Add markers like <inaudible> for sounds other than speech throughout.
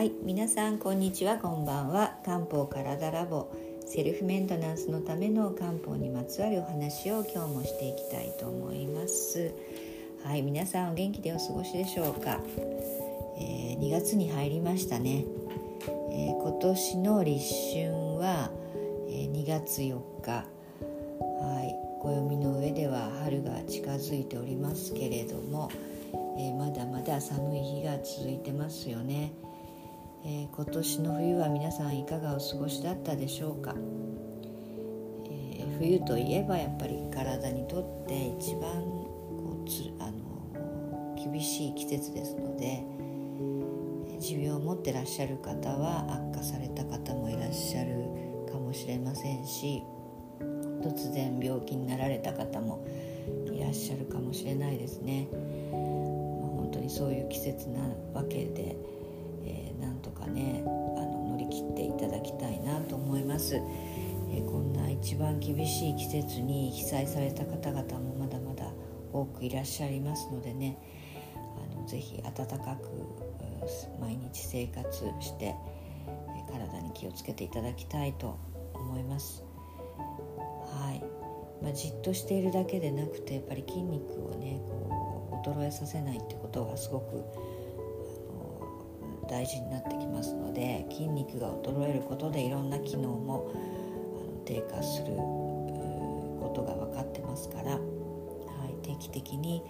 はい皆さんこんにちはこんばんは。漢方体ラボセルフメンテナンスのための漢方にまつわるお話を今日もしていきたいと思います。はい皆さんお元気でお過ごしでしょうか、えー、2月に入りましたね、えー、今年の立春は、えー、2月4日。はい暦の上では春が近づいておりますけれども、えまだまだ寒い日が続いてますよね。えー、今年の冬は皆さんいかがお過ごしだったでしょうか、えー、冬といえばやっぱり体にとって一番こうつあの厳しい季節ですので持病を持ってらっしゃる方は悪化された方もいらっしゃるかもしれませんし突然病気になられた方もいらっしゃるかもしれないですね。まあ、本当にそういう季節なわけでねあの乗り切っていただきたいなと思います、え、こんな一番厳しい季節に被災された方々もまだまだ多くいらっしゃいますのでねあのぜひ温かく毎日生活して体に気をつけていただきたいと思います。はい。まあ、じっとしているだけでなくてやっぱり筋肉をねこう衰えさせないってことがすごく大事になってきますので筋肉が衰えることでいろんな機能もあの低下することが分かってますから、はい、定期的に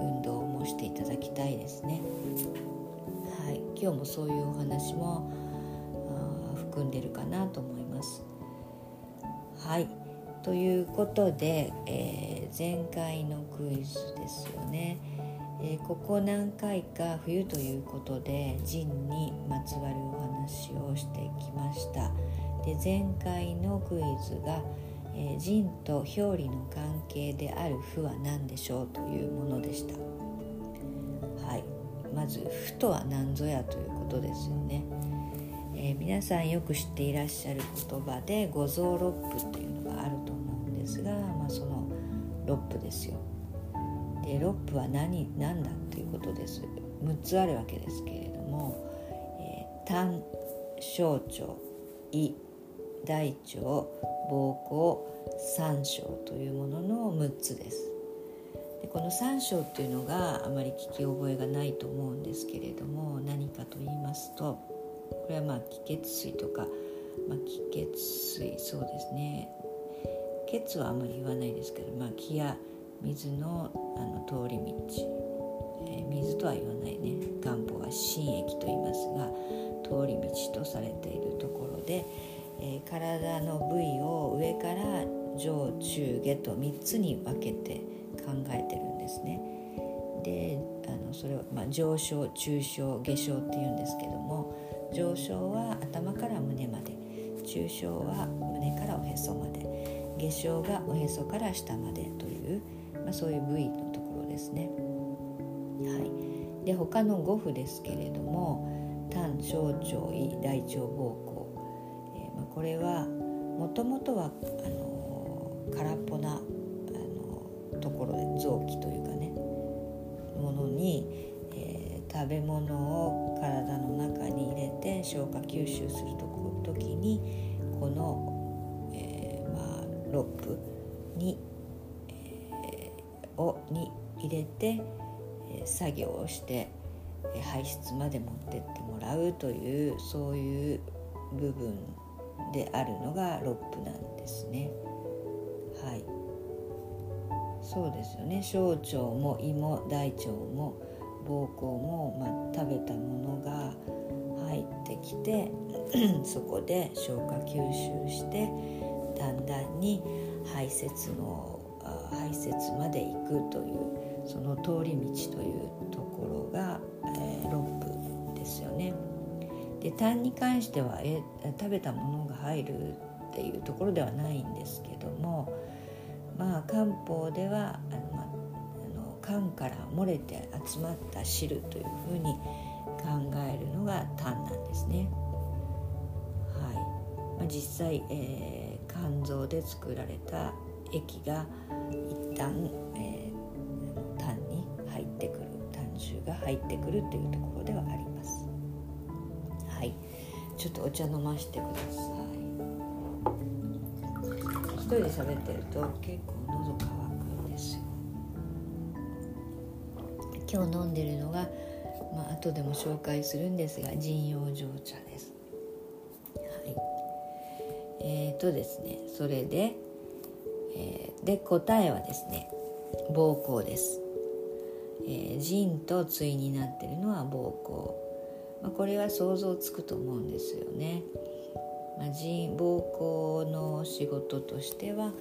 運動もしていただきたいですね。はい、今日もそういうお話も含んでるかなと思います。はいということで、えー、前回のクイズですよね。えー、ここ何回か冬ということでジンにまつわるお話をしてきました。で前回のクイズが、えー、と表裏の関係である負は何でしょうというものでした。はい。まず負とは何ぞやということですよね、えー、皆さんよく知っていらっしゃる言葉で五臓六腑というのがあると思うんですが、まあ、その六腑ですよ。で6部は何何だということです。6つあるわけですけれども、えー、胆小腸胃大腸膀胱三小というものの6つです。でこの三小っていうのがあまり聞き覚えがないと思うんですけれども何かと言いますとこれはまあ気血水とか、まあ、気血水そうですね。血はあまり言わないですけど、まあ、気や水のあの通り道、えー、水とは言わないね漢方は心液と言いますが通り道とされているところで、えー、体の部位を上から上中下と3つに分けて考えてるんですね。であのそれは、まあ、上昇中昇下昇っていうんですけども上昇は頭から胸まで中昇は胸からおへそまで下昇がおへそから下までというまあ、そういう部位のところですね。はい、で他の5符ですけれども胆小腸胃大腸膀胱、えーまあ、これはもともとはあの空っぽなあのところで臓器というかねものに、えー、食べ物を体の中に入れて消化吸収すると時にこの、えー、まあ、ロップにに入れて作業をして排出まで持ってってもらうというそういう部分であるのがロップなんですね。はいそうですよね小腸も胃も大腸も膀胱も、まあ、食べたものが入ってきて <clears throat> そこで消化吸収してだんだんに排泄の排泄まで行くというその通り道というところが、えー、ロップですよね。で痰に関してはえ食べたものが入るっていうところではないんですけどもまあ漢方ではあの、まあ、の缶から漏れて集まった汁というふうに考えるのが痰なんですね。はいまあ、実際、えー、肝臓で作られた液が旦、えー、痰に入ってくる痰臭が入ってくるというところではあります。はい。ちょっとお茶飲ましてください。一人で喋ってると結構喉乾くんですよ。今日飲んでるのがまあ後でも紹介するんですが陣養生茶です。はい。えーとですねそれで、で答えはですね膀胱ですえー、腎と対になってるのは膀胱、まあ、これは想像つくと思うんですよね。まあ、腎膀胱の仕事としては、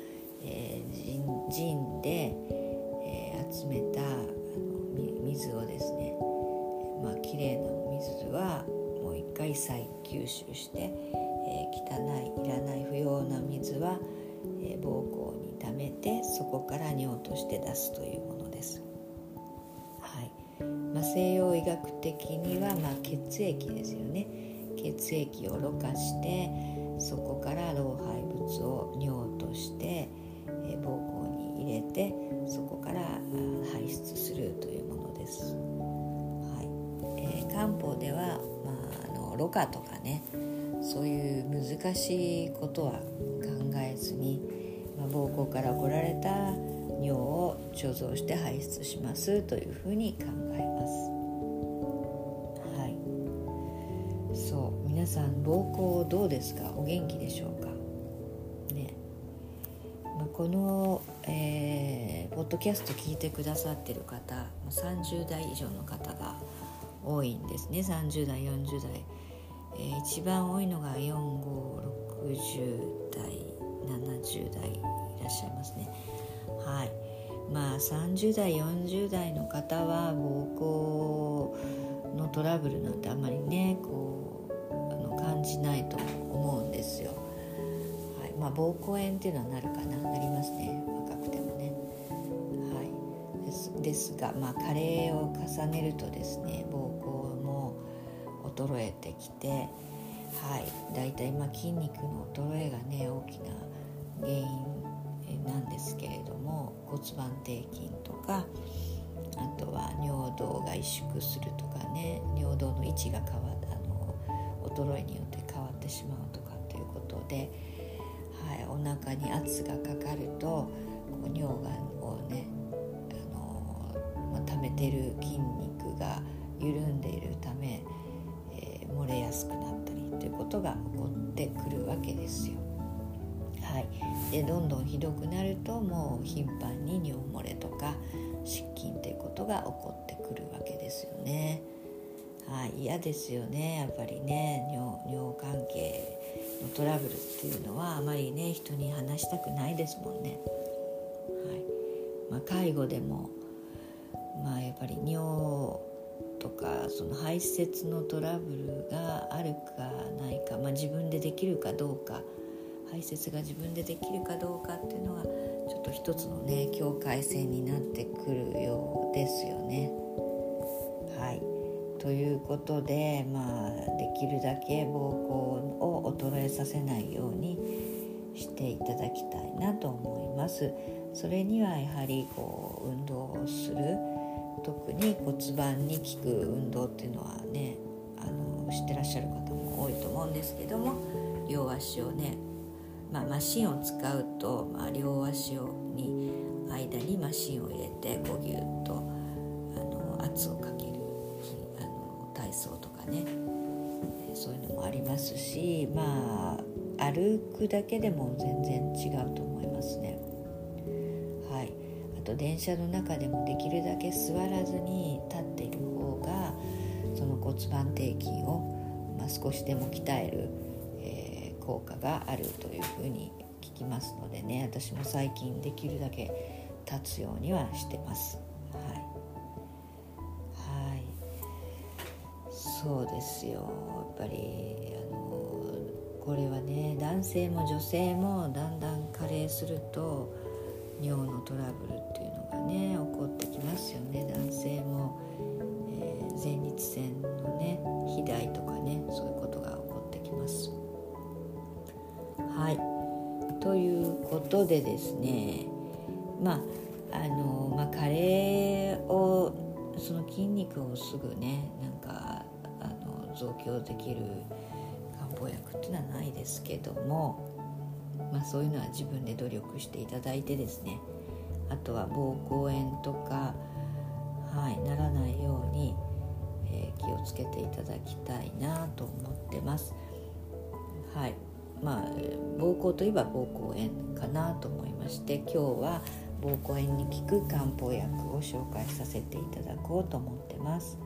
えー、腎で、えー、集めたあの水をですね、まあ綺麗な水はもう一回再吸収して、えー、汚いいらない不要な水は、えー、膀胱めてそこから尿として出すというものです。はいまあ、西洋医学的にはま血液ですよね血液をろ過してそこから老廃物を尿として、え膀胱に入れてそこから排出するというものです。はいえー、漢方では、まあ、あのろ過とかねそういう難しいことは考えずに、まあ、膀胱から来られた尿を貯蔵して排出しますというふうに考えます。はい。そう。皆さん膀胱どうですか？お元気でしょうか？ね、まあ、この、えー、ポッドキャスト聞いてくださってる方30代以上の方が多いんですね。30代40代、えー、一番多いのが4560代70代いらっしゃいますね。はい。まあ30代40代の方は膀胱のトラブルなんてあんまりねこうあの感じないと思うんですよ、はい。まあ、膀胱炎っていうのはなるかな。なりますね。若くてもね。はい。ですですがまあ加齢を重ねるとですね膀胱も衰えてきてはい。だいたいま筋肉の衰えがね大きな原因なんですけれども骨盤底筋とかあとは尿道が萎縮するとかね尿道の位置が変わあの衰えによって変わってしまうとかっていうことで、はい、お腹に圧がかかるとこう尿がをねあの、まあ、溜めてる筋肉が緩んでいるため、えー、漏れやすくなったりということが起こってくるわけですよ。でどんどんひどくなるともう頻繁に尿漏れとか失禁っていうことが起こってくるわけですよね。はい、嫌ですよねやっぱりね尿尿関係のトラブルっていうのはあまりね人に話したくないですもんね。はいまあ、介護でも、まあ、やっぱり尿とかその排泄のトラブルがあるかないか、まあ、自分でできるかどうか排泄が自分でできるかどうかっていうのがちょっと一つのね境界線になってくるようですよね。はいということでまあできるだけ膀胱を衰えさせないようにしていただきたいなと思います。それにはやはりこう運動をする特に骨盤に効く運動っていうのはねあの知ってらっしゃる方も多いと思うんですけども両足をねまあ、マシンを使うと、まあ、両足をに間にマシンを入れてこうギュッとあの圧をかけるあの体操とかねそういうのもありますしまあ歩くだけでも全然違うと思いますね。はい、あと電車の中でもできるだけ座らずに立っている方がその骨盤底筋を、まあ、少しでも鍛える効果があるというふうに聞きますのでね私も最近できるだけ立つようにはしてます。はい、はい、そうですよ。やっぱりあのこれはね男性も女性もだんだん加齢すると尿のトラブルっていうのがね起こってきますよね。男性も、えー、前立腺のね肥大とかねそういうことでですねまああの、まあ、加齢をその筋肉をすぐねなんかあの増強できる漢方薬っていうのはないですけども、まあ、そういうのは自分で努力していただいてですねあとは膀胱炎とか、はい、ならないように、えー、気をつけていただきたいなと思ってます。はいまあ膀胱といえば膀胱炎かなと思いまして今日は膀胱炎に効く漢方薬を紹介させていただこうと思ってます。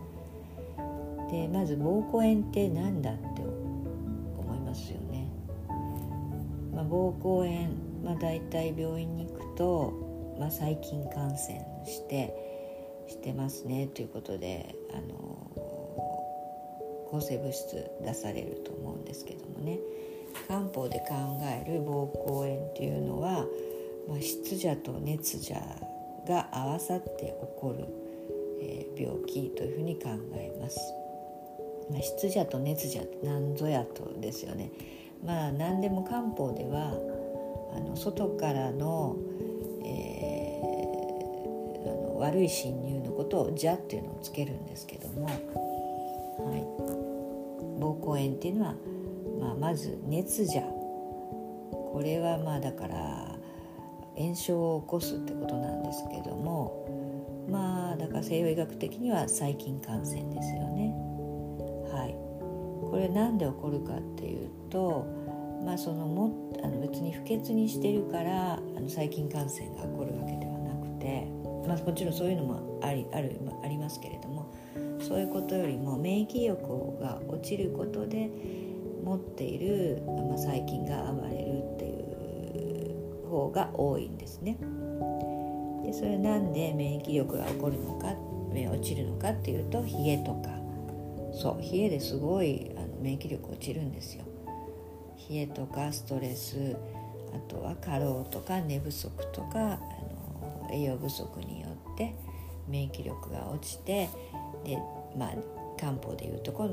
でまず膀胱炎って何だって思いますよね。まあ、膀胱炎、まあ、大体病院に行くと、まあ、細菌感染してしてますねということであの抗生物質出されると思うんですけどもね漢方で考える膀胱炎っていうのは、まあ、湿邪と熱邪が合わさって起こる、えー、病気というふうに考えます。まあ、湿邪と熱邪なんぞやとですよね。まあ何でも漢方ではあの外からの,、えー、あの悪い侵入のことを「邪」っていうのをつけるんですけども、はい、膀胱炎っていうのは、まあ、まず熱邪これはまあだから炎症を起こすってことなんですけどもまあだから西洋医学的には細菌感染ですよね。はい、これ何で起こるかっていうと、まあ、そのもあの別に不潔にしてるからあの細菌感染が起こるわけではなくて、まあ、もちろんそういうのもありあるありますけれどもそういうことよりも免疫力が落ちることで持っている、まあ、細菌が暴れるっていう方が多いんですね。でそれなんで免疫力が起こるのか落ちるのかっていうと冷えとかそう冷えですごいあの免疫力落ちるんですよ冷えとかストレスあとは過労とか寝不足とかあの栄養不足によって免疫力が落ちてでまあ漢方でいうとこ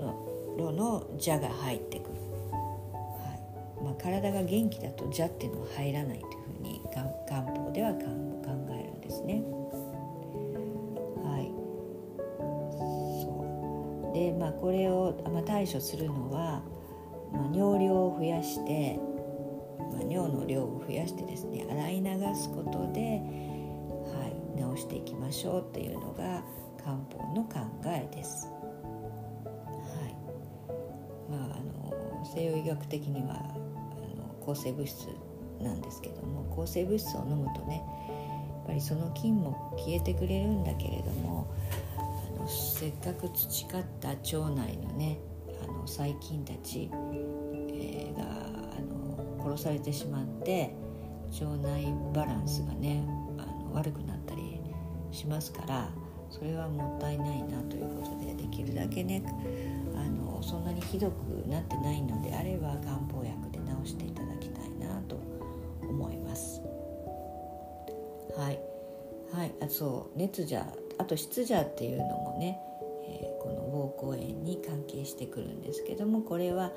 ろの邪が入ってくる、はいまあ、体が元気だと邪っていうのは入らないというふうに漢方では考えるんですね。はいで、まあ、これを、まあ、対処するのは、まあ、尿量を増やして、まあ、尿の量を増やしてですね洗い流すことで、はい、治していきましょうっていうのが漢方の考えです。西洋医学的にはあの抗生物質なんですけども抗生物質を飲むとねやっぱりその菌も消えてくれるんだけれどもせっかく培った腸内のねあの細菌たち、えー、があの殺されてしまって腸内バランスがねあの悪くなったりしますからそれはもったいないなということでできるだけねそんなにひどくなってないのであれば漢方薬で治していただきたいなと思います。はい、はい、あそう熱じゃあと湿邪っていうのもね、えー、この膀胱炎に関係してくるんですけどもこれは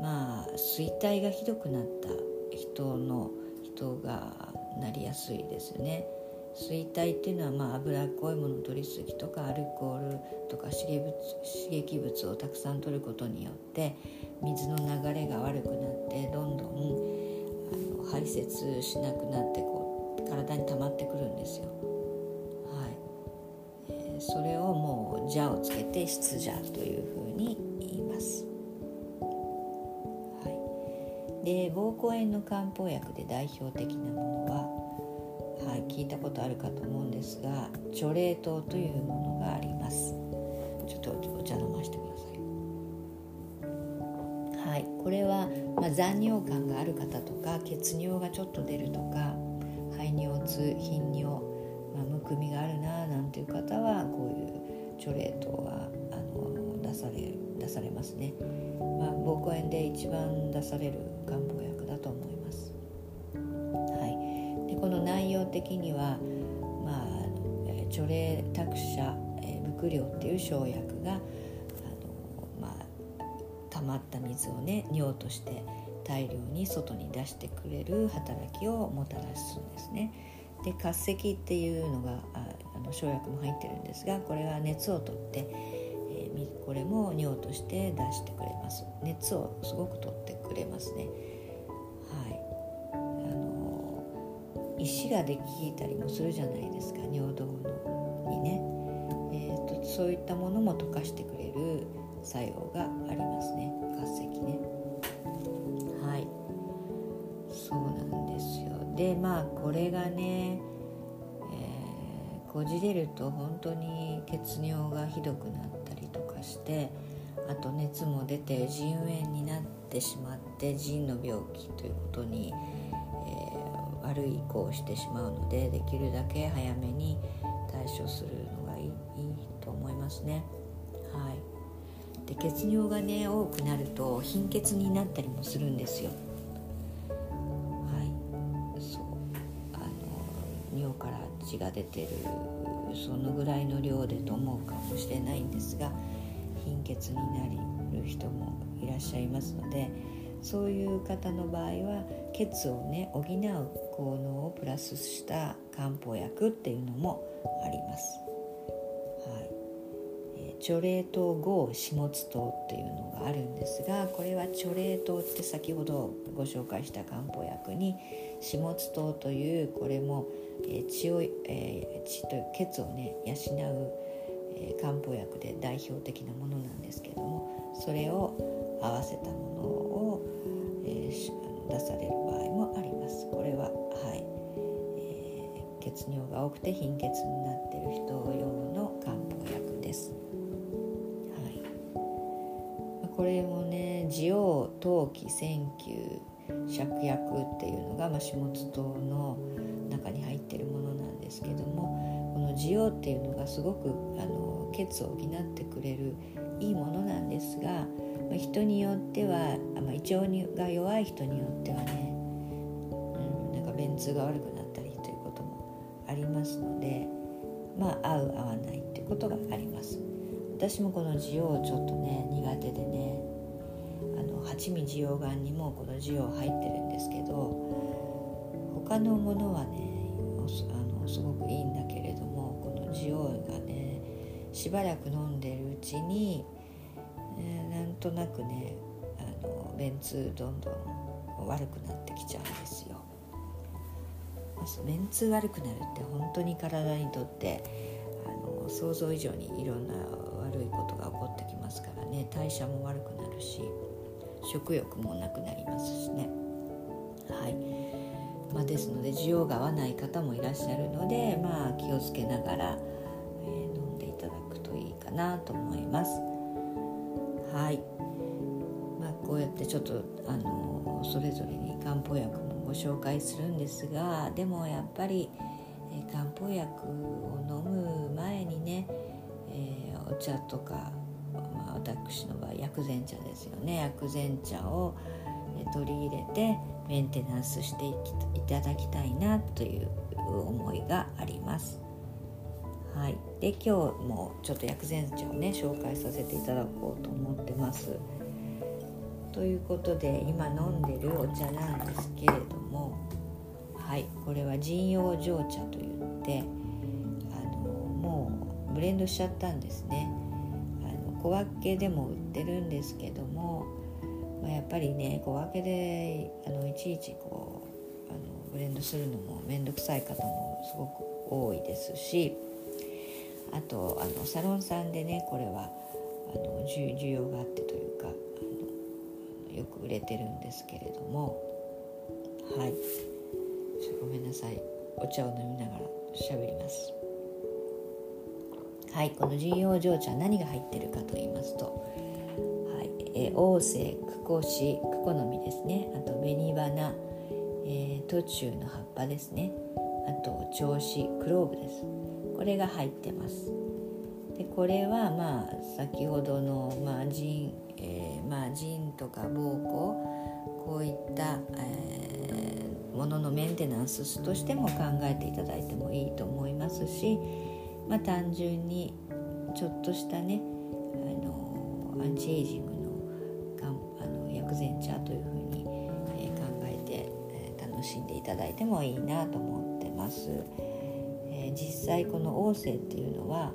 まあ衰退がひどくなった人の人がなりやすいですよね。衰退っていうのはまあ脂っこいものを取りすぎとかアルコールとか刺激物刺激物をたくさん取ることによって水の流れが悪くなってどんどんあの排泄しなくなってこう体に溜まってくるんですよ。はいえーそれをもう「邪」をつけて「湿邪」というふうに言います。はい、で膀胱炎の漢方薬で代表的なものは、はい、聞いたことあるかと思うんですが除霊糖というものがあります。ちょっとお茶飲ませてください。はい、これは、まあ、残尿感がある方とか血尿がちょっと出るとか排尿痛頻尿まあ、むくみがあるななんていう方はこういうチョレートはあの出され出されますね、まあ、膀胱炎で一番出される漢方薬だと思います、的には、まあ、チョレ託舎伏量っていう生薬があの、まあ、溜まった水をね尿として大量に外に出してくれる働きをもたらすんですね。で活石っていうのがああの生薬も入ってるんですがこれは熱を取って、えー、これも尿として出してくれます熱をすごく取ってくれますね石ができたりもするじゃないですか尿道のにね、えーと、そういったものも溶かしてくれる作用がありますね。活石ね。はい。そうなんですよ。でまあこれがねえこじれると本当に血尿がひどくなったりとかしてあと熱も出て腎炎になってしまって腎の病気ということに、悪い移行をしてしまうのでできるだけ早めに対処するのがいいいいと思いますね。はい、で血尿がね多くなると貧血になったりもするんですよ。はい、そうあの尿から血が出てるそのぐらいの量でと思うかもしれないんですが貧血になる人もいらっしゃいますのでそういう方の場合は血をね補う効能をプラスした漢方薬っていうのもあります。はいえー、チ冷糖合始末糖っていうのがあるんですがこれはチョレイ糖って先ほどご紹介した漢方薬に始末糖というこれもえ血を、え血と血をね養う、え漢方薬で代表的なものなんですけどもそれを合わせたものを、出される場合もあります。これは、はいえー、血尿が多くて貧血になっている人用の漢方薬です。はい、これもね滋養陶器線球芍薬っていうのが、まあ、始末糖の中に入ってるものなんですけどもこの滋養っていうのがすごくあの血を補ってくれるいいものなんですが、ま、人によっては、ま、胃腸にが弱い人によってはね、うん、なんか便通が悪くなったりということもありますのでまあ合う合わないってことがあります。私もこの滋養ちょっとね苦手でねあの八味滋養丸にもこの滋養入ってるんですけど他のものはねあのすごくいいんだけれどもこのジオがねしばらく飲んでるうちに、となくねあの便通どんどん悪くなってきちゃうんですよ。便通悪くなるって本当に体にとってあの想像以上にいろんな悪いことが起こってきますからね代謝も悪くなるし食欲もなくなりますしね。はいまあ、ですので需要が合わない方もいらっしゃるので、まあ、気をつけながら、えー、飲んでいただくといいかなと思います。はい、まあ、こうやってちょっと、あのそれぞれに漢方薬もご紹介するんですがでもやっぱり、えー、漢方薬を飲む前にね、えー、お茶とか、まあ、私の場合薬膳茶ですよね薬膳茶をえ取り入れてメンテナンスしていただきたいなという思いがあります。はい、で今日もちょっと薬膳茶をね紹介させていただこうと思ってます。ということで今飲んでるお茶なんですけれどもはいこれは陣陽蒸茶といってあのもうブレンドしちゃったんですね。あの小分けでも売ってるんですけどもまあ、やっぱりね小分けであのいちいちこうあのブレンドするのも面倒くさい方もすごく多いですしあとあのサロンさんでねこれはあの需要があってというかあのよく売れてるんですけれども。はい。ごめんなさい。お茶を飲みながら喋ります。はい、この神陽蒸茶何が入ってるかと言いますと。えー、王政クコシクコの実ですね。あと紅花、えー、途中の葉っぱですね。あと銚子クローブです。これが入ってますでこれはまあ先ほどの、まあ腎えー、まあ、腎とか膀胱こういった、えー、もののメンテナンスとしても考えていただいてもいいと思いますし、まあ、単純にちょっとしたねあのアンチエイジングのあの薬膳茶というふうに、え考えて、え楽しんでいただいてもいいなと思ってます。実際この王政っていうのは、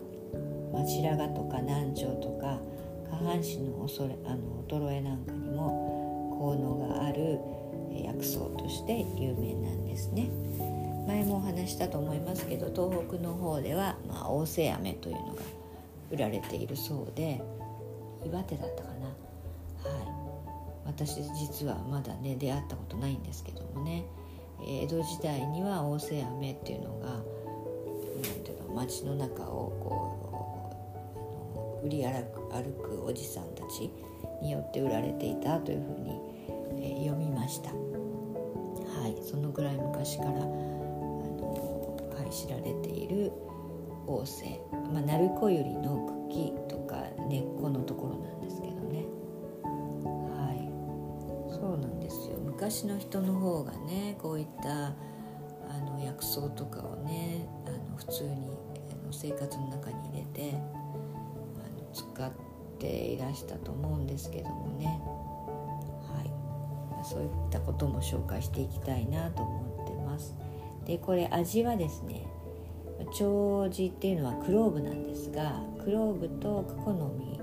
ま、白髪とか難聴とか下半身の恐れあの衰えなんかにも効能がある薬草として有名なんですね。前もお話したと思いますけど東北の方では、まあ、大瀬飴というのが売られているそうで岩手だったかな。はい。私実はまだね出会ったことないんですけどもね。江戸時代には大瀬飴っていうのが街の中をこう売り歩く歩くおじさんたちによって売られていたというふうに、えー、読みました。はいそのぐらい昔からあの、はい、知られている王政、まあ、鳴子ゆりの茎とか根っこのところなんですけどね。はいそうなんですよ。昔の人の方がねこういったあの薬草とかをねあの普通に生活の中に入れて使っていらしたと思うんですけどもね。はい。そういったことも紹介していきたいなと思ってます。でこれ味はですね長寿っていうのはクローブなんですがクローブとクコの実、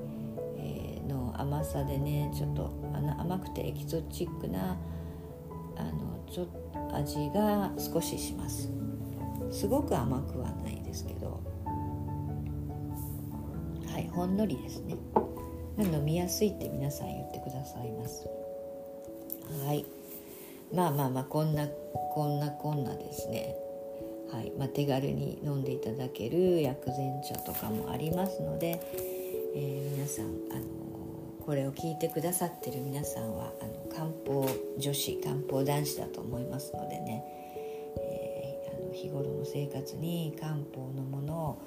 の甘さでねちょっと甘くてエキゾチックなあのちょ味が少しします。すごく甘くはないですけど。はいほんのりですね。飲みやすいって皆さん言ってくださいます。はい。まあまあまあこんなこんなこんなですね。はい。まあ、手軽に飲んでいただける薬膳茶とかもありますので、えー、皆さん、あのこれを聞いてくださってる皆さんはあの漢方女子漢方男子だと思いますのでね、日頃の生活に漢方のものを、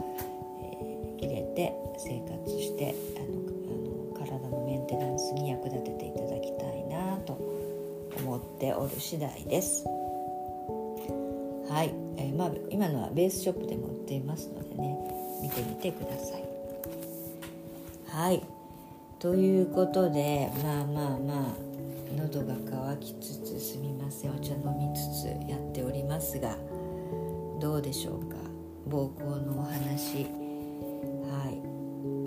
えー、入れて生活してあのあの体のメンテナンスに役立てていただきたいなと思っておる次第です。はい、えー、まあ、今のはベースショップでも売っていますのでね見てみてください。はいということでまあまあまあ喉が渇きつつすみませんお茶飲みつつやっておりますがどうでしょうか？膀胱のお話。はい。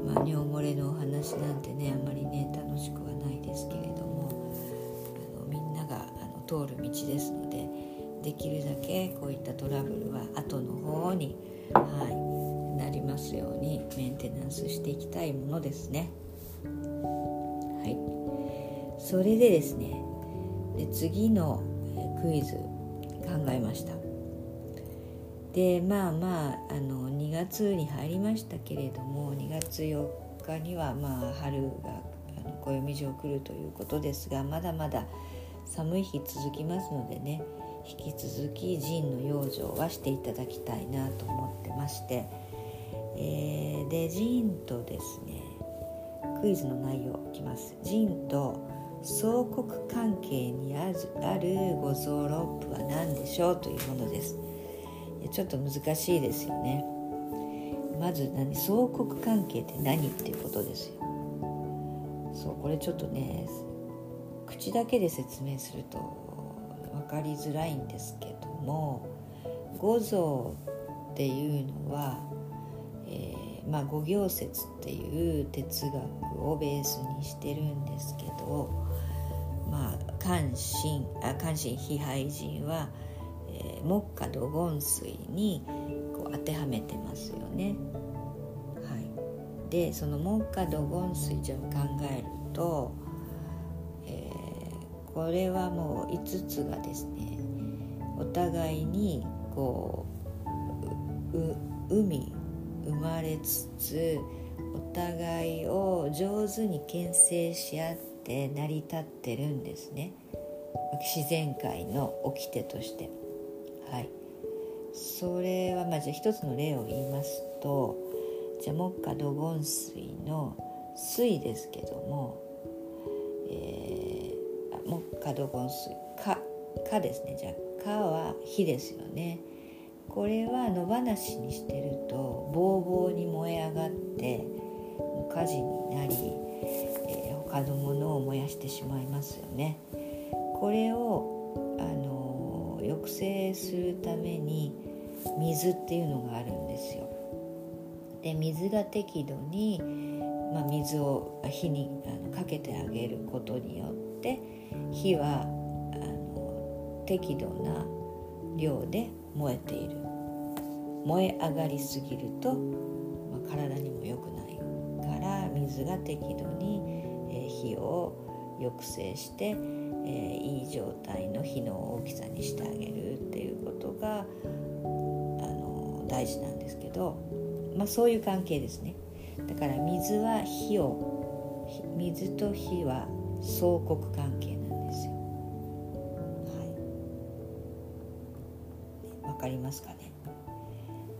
まあ尿漏れのお話なんてねあんまりね楽しくはないですけれども。あのみんながあの通る道ですのでできるだけこういったトラブルは後の方に、はい、なりますようにメンテナンスしていきたいものですね。はい、それでですねで次のクイズ考えました。でまあまああの2月に入りましたけれども2月4日にはまあ春が暦上来るということですがまだまだ寒い日続きますのでね引き続きジンの養生はしていただきたいなと思ってまして、えー、でジンとですねクイズの内容いきます。ジンと相国関係にある五臓六腑は何でしょうというものです。ちょっと難しいですよね。まず何相国関係って何っていうことですよ。そうこれちょっとね口だけで説明すると分かりづらいんですけども五臓っていうのは、えー、まあ、五行説っていう哲学をベースにしてるんですけどまあ関心あ関心非廃人は、ー、木下土言水にこう当てはめてますよね。はい、でその木下土言水じゃ考えるとえこれはもう5つがですねお互いにこう海生まれつつお互いを上手に牽制し合って成り立ってるんですね。自然界の掟として。はい。それはまあじゃあ一つの例を言いますとじゃあ木下土言水の水ですけども、えーもうドゴン水かかですね。じゃあかは火ですよね。これは野放しにしてるとボーボーに燃え上がって火事になり、えー、他のものを燃やしてしまいますよね。これを、あの、抑制するために水っていうのがあるんですよ。で水が適度にまあ、水を火にあのかけてあげることによって火はあの適度な量で燃えている。燃え上がりすぎると、まあ、体にも良くないから水が適度に、えー、火を抑制して、えー、いい状態の火の大きさにしてあげるっていうことがあの大事なんですけど、まあ、そういう関係ですね。だから水は火を水と火は相国関係なんですよ。はい。わかりますかね？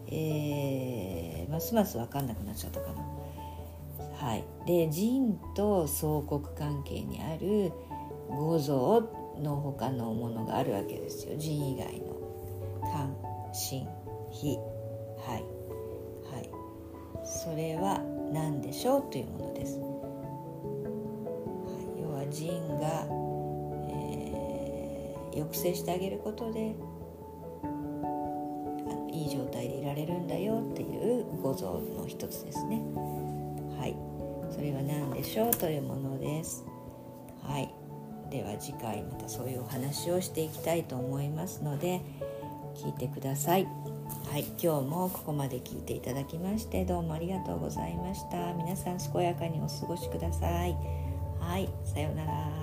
えー、ますます分かんなくなっちゃったかな。はい、で人と相国関係にある五臓の他のものがあるわけですよ。人以外の。肝心火はいはいそれは何でしょうというものです、はい、要は人が、えー、抑制してあげることでいい状態でいられるんだよっていう五臓の一つですね。はいそれは何でしょうというものです。では次回またそういうお話をしていきたいと思いますので聞いてください。はい今日もここまで聞いていただきましてどうもありがとうございました。皆さん健やかにお過ごしください。はいさようなら。